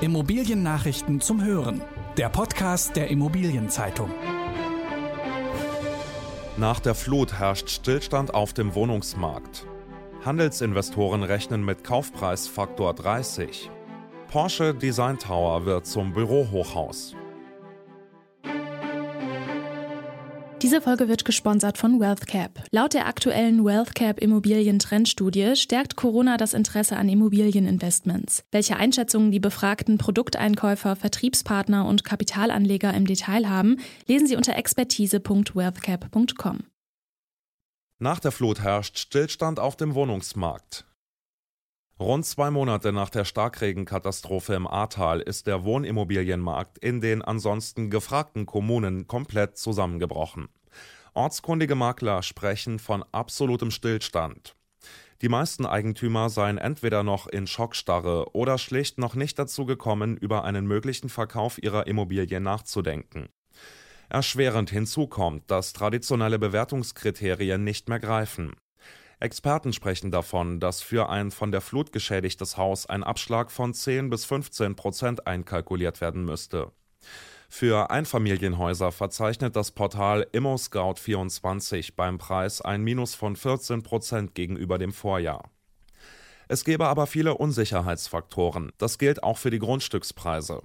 Immobiliennachrichten zum Hören. Der Podcast der Immobilienzeitung. Nach der Flut herrscht Stillstand auf dem Wohnungsmarkt. Handelsinvestoren rechnen mit Kaufpreisfaktor 30. Porsche Design Tower wird zum Bürohochhaus. Diese Folge wird gesponsert von WealthCap. Laut der aktuellen WealthCap Immobilien-Trendstudie stärkt Corona das Interesse an Immobilieninvestments. Welche Einschätzungen die befragten Produkteinkäufer, Vertriebspartner und Kapitalanleger im Detail haben, lesen Sie unter expertise.wealthcap.com. Nach der Flut herrscht Stillstand auf dem Wohnungsmarkt. Rund zwei Monate nach der Starkregenkatastrophe im Ahrtal ist der Wohnimmobilienmarkt in den ansonsten gefragten Kommunen komplett zusammengebrochen. Ortskundige Makler sprechen von absolutem Stillstand. Die meisten Eigentümer seien entweder noch in Schockstarre oder schlicht noch nicht dazu gekommen, über einen möglichen Verkauf ihrer Immobilie nachzudenken. Erschwerend hinzu kommt, dass traditionelle Bewertungskriterien nicht mehr greifen. Experten sprechen davon, dass für ein von der Flut geschädigtes Haus ein Abschlag von 10 bis 15 Prozent einkalkuliert werden müsste. Für Einfamilienhäuser verzeichnet das Portal ImmoScout24 beim Preis ein Minus von 14 Prozent gegenüber dem Vorjahr. Es gäbe aber viele Unsicherheitsfaktoren. Das gilt auch für die Grundstückspreise.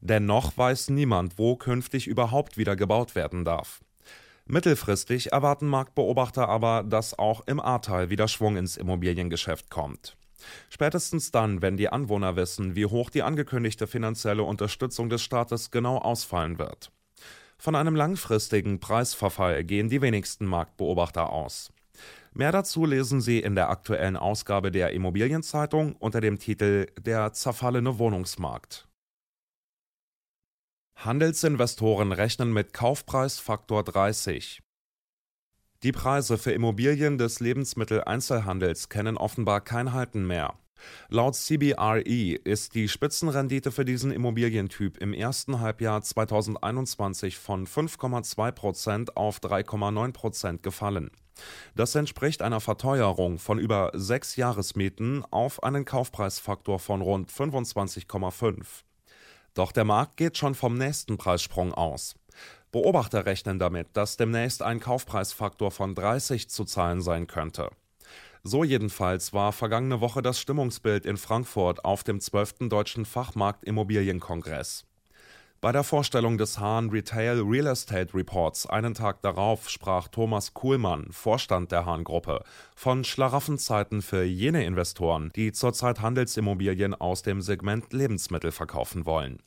Dennoch weiß niemand, wo künftig überhaupt wieder gebaut werden darf. Mittelfristig erwarten Marktbeobachter aber, dass auch im Ahrtal wieder Schwung ins Immobiliengeschäft kommt. Spätestens dann, wenn die Anwohner wissen, wie hoch die angekündigte finanzielle Unterstützung des Staates genau ausfallen wird. Von einem langfristigen Preisverfall gehen die wenigsten Marktbeobachter aus. Mehr dazu lesen Sie in der aktuellen Ausgabe der Immobilienzeitung unter dem Titel Der zerfallene Wohnungsmarkt. Handelsinvestoren rechnen mit Kaufpreisfaktor 30. Die Preise für Immobilien des Lebensmitteleinzelhandels kennen offenbar kein Halten mehr. Laut CBRE ist die Spitzenrendite für diesen Immobilientyp im ersten Halbjahr 2021 von 5,2% auf 3,9% gefallen. Das entspricht einer Verteuerung von über sechs Jahresmieten auf einen Kaufpreisfaktor von rund 25,5. Doch der Markt geht schon vom nächsten Preissprung aus. Beobachter rechnen damit, dass demnächst ein Kaufpreisfaktor von 30 zu zahlen sein könnte. So jedenfalls war vergangene Woche das Stimmungsbild in Frankfurt auf dem 12. Deutschen Fachmarkt Immobilienkongress. Bei der Vorstellung des Hahn Retail Real Estate Reports einen Tag darauf sprach Thomas Kuhlmann, Vorstand der Hahn-Gruppe, von Schlaraffenzeiten für jene Investoren, die zurzeit Handelsimmobilien aus dem Segment Lebensmittel verkaufen wollen.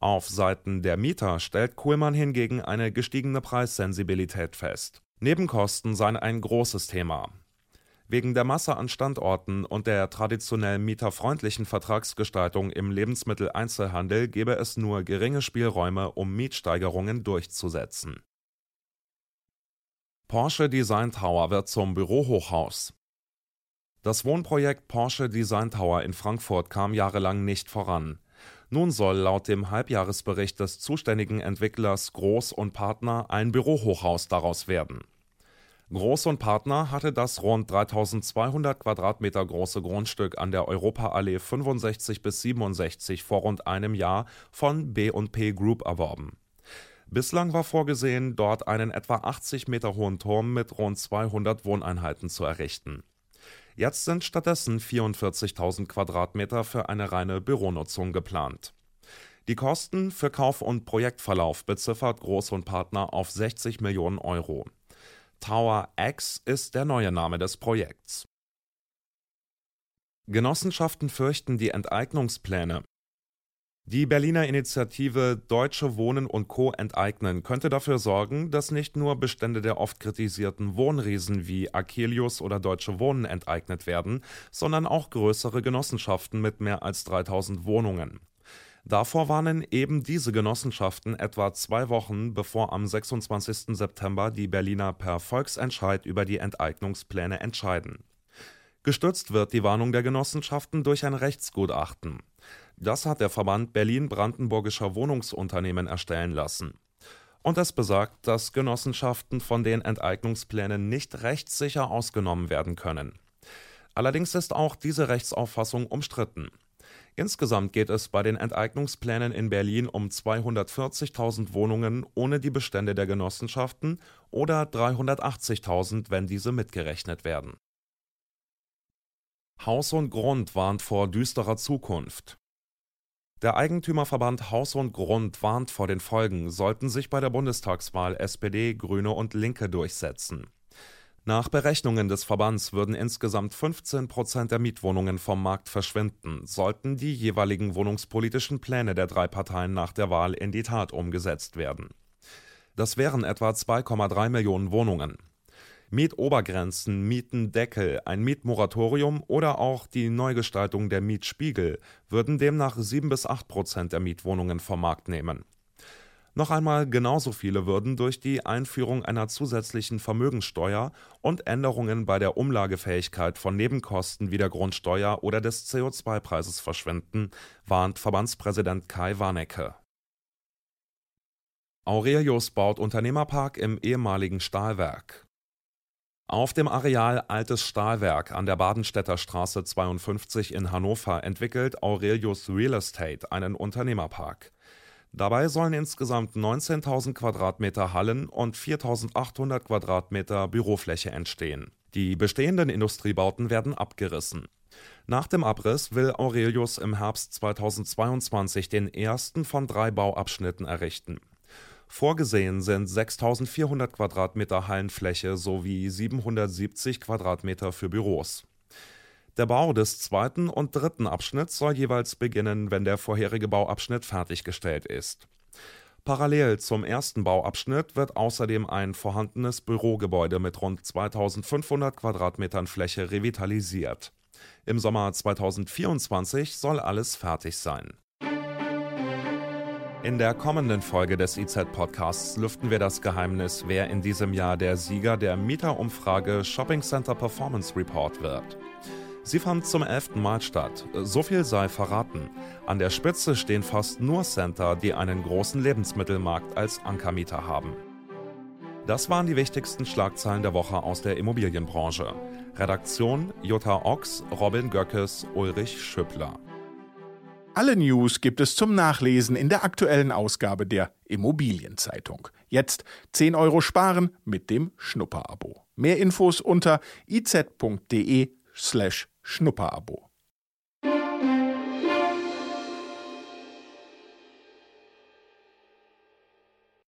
Auf Seiten der Mieter stellt Kuhlmann hingegen eine gestiegene Preissensibilität fest. Nebenkosten seien ein großes Thema. Wegen der Masse an Standorten und der traditionell mieterfreundlichen Vertragsgestaltung im Lebensmitteleinzelhandel gebe es nur geringe Spielräume, um Mietsteigerungen durchzusetzen. Porsche Design Tower wird zum Bürohochhaus. Das Wohnprojekt Porsche Design Tower in Frankfurt kam jahrelang nicht voran. Nun soll laut dem Halbjahresbericht des zuständigen Entwicklers Groß und Partner ein Bürohochhaus daraus werden. Groß und Partner hatte das rund 3200 Quadratmeter große Grundstück an der Europaallee 65 bis 67 vor rund einem Jahr von B&P Group erworben. Bislang war vorgesehen, dort einen etwa 80 Meter hohen Turm mit rund 200 Wohneinheiten zu errichten. Jetzt sind stattdessen 44.000 Quadratmeter für eine reine Büronutzung geplant. Die Kosten für Kauf und Projektverlauf beziffert Groß und Partner auf 60 Millionen Euro. Tower X ist der neue Name des Projekts. Genossenschaften fürchten die Enteignungspläne. Die Berliner Initiative Deutsche Wohnen und Co. enteignen könnte dafür sorgen, dass nicht nur Bestände der oft kritisierten Wohnriesen wie Akelius oder Deutsche Wohnen enteignet werden, sondern auch größere Genossenschaften mit mehr als 3000 Wohnungen. Davor warnen eben diese Genossenschaften etwa zwei Wochen, bevor am 26. September die Berliner per Volksentscheid über die Enteignungspläne entscheiden. Gestützt wird die Warnung der Genossenschaften durch ein Rechtsgutachten. Das hat der Verband Berlin-Brandenburgischer Wohnungsunternehmen erstellen lassen. Und es besagt, dass Genossenschaften von den Enteignungsplänen nicht rechtssicher ausgenommen werden können. Allerdings ist auch diese Rechtsauffassung umstritten. Insgesamt geht es bei den Enteignungsplänen in Berlin um 240.000 Wohnungen ohne die Bestände der Genossenschaften oder 380.000, wenn diese mitgerechnet werden. Haus und Grund warnt vor düsterer Zukunft. Der Eigentümerverband Haus und Grund warnt vor den Folgen, sollten sich bei der Bundestagswahl SPD, Grüne und Linke durchsetzen. Nach Berechnungen des Verbands würden insgesamt 15 Prozent der Mietwohnungen vom Markt verschwinden, sollten die jeweiligen wohnungspolitischen Pläne der drei Parteien nach der Wahl in die Tat umgesetzt werden. Das wären etwa 2,3 Millionen Wohnungen. Mietobergrenzen, Mietendeckel, ein Mietmoratorium oder auch die Neugestaltung der Mietspiegel würden demnach 7 bis 8 Prozent der Mietwohnungen vom Markt nehmen. Noch einmal genauso viele würden durch die Einführung einer zusätzlichen Vermögensteuer und Änderungen bei der Umlagefähigkeit von Nebenkosten wie der Grundsteuer oder des CO2-Preises verschwinden, warnt Verbandspräsident Kai Warnecke. Aurelius baut Unternehmerpark im ehemaligen Stahlwerk. Auf dem Areal Altes Stahlwerk an der Badenstädter Straße 52 in Hannover entwickelt Aurelius Real Estate einen Unternehmerpark. Dabei sollen insgesamt 19.000 Quadratmeter Hallen und 4.800 Quadratmeter Bürofläche entstehen. Die bestehenden Industriebauten werden abgerissen. Nach dem Abriss will Aurelius im Herbst 2022 den ersten von drei Bauabschnitten errichten. Vorgesehen sind 6400 Quadratmeter Hallenfläche sowie 770 Quadratmeter für Büros. Der Bau des zweiten und dritten Abschnitts soll jeweils beginnen, wenn der vorherige Bauabschnitt fertiggestellt ist. Parallel zum ersten Bauabschnitt wird außerdem ein vorhandenes Bürogebäude mit rund 2500 Quadratmetern Fläche revitalisiert. Im Sommer 2024 soll alles fertig sein. In der kommenden Folge des IZ-Podcasts lüften wir das Geheimnis, wer in diesem Jahr der Sieger der Mieterumfrage Shopping Center Performance Report wird. Sie fand zum elften Mal statt. So viel sei verraten. An der Spitze stehen fast nur Center, die einen großen Lebensmittelmarkt als Ankermieter haben. Das waren die wichtigsten Schlagzeilen der Woche aus der Immobilienbranche. Redaktion Jutta Ochs, Robin Göckes, Ulrich Schüppler. Alle News gibt es zum Nachlesen in der aktuellen Ausgabe der Immobilienzeitung. Jetzt 10 Euro sparen mit dem Schnupperabo. Mehr Infos unter iz.de slash Schnupperabo.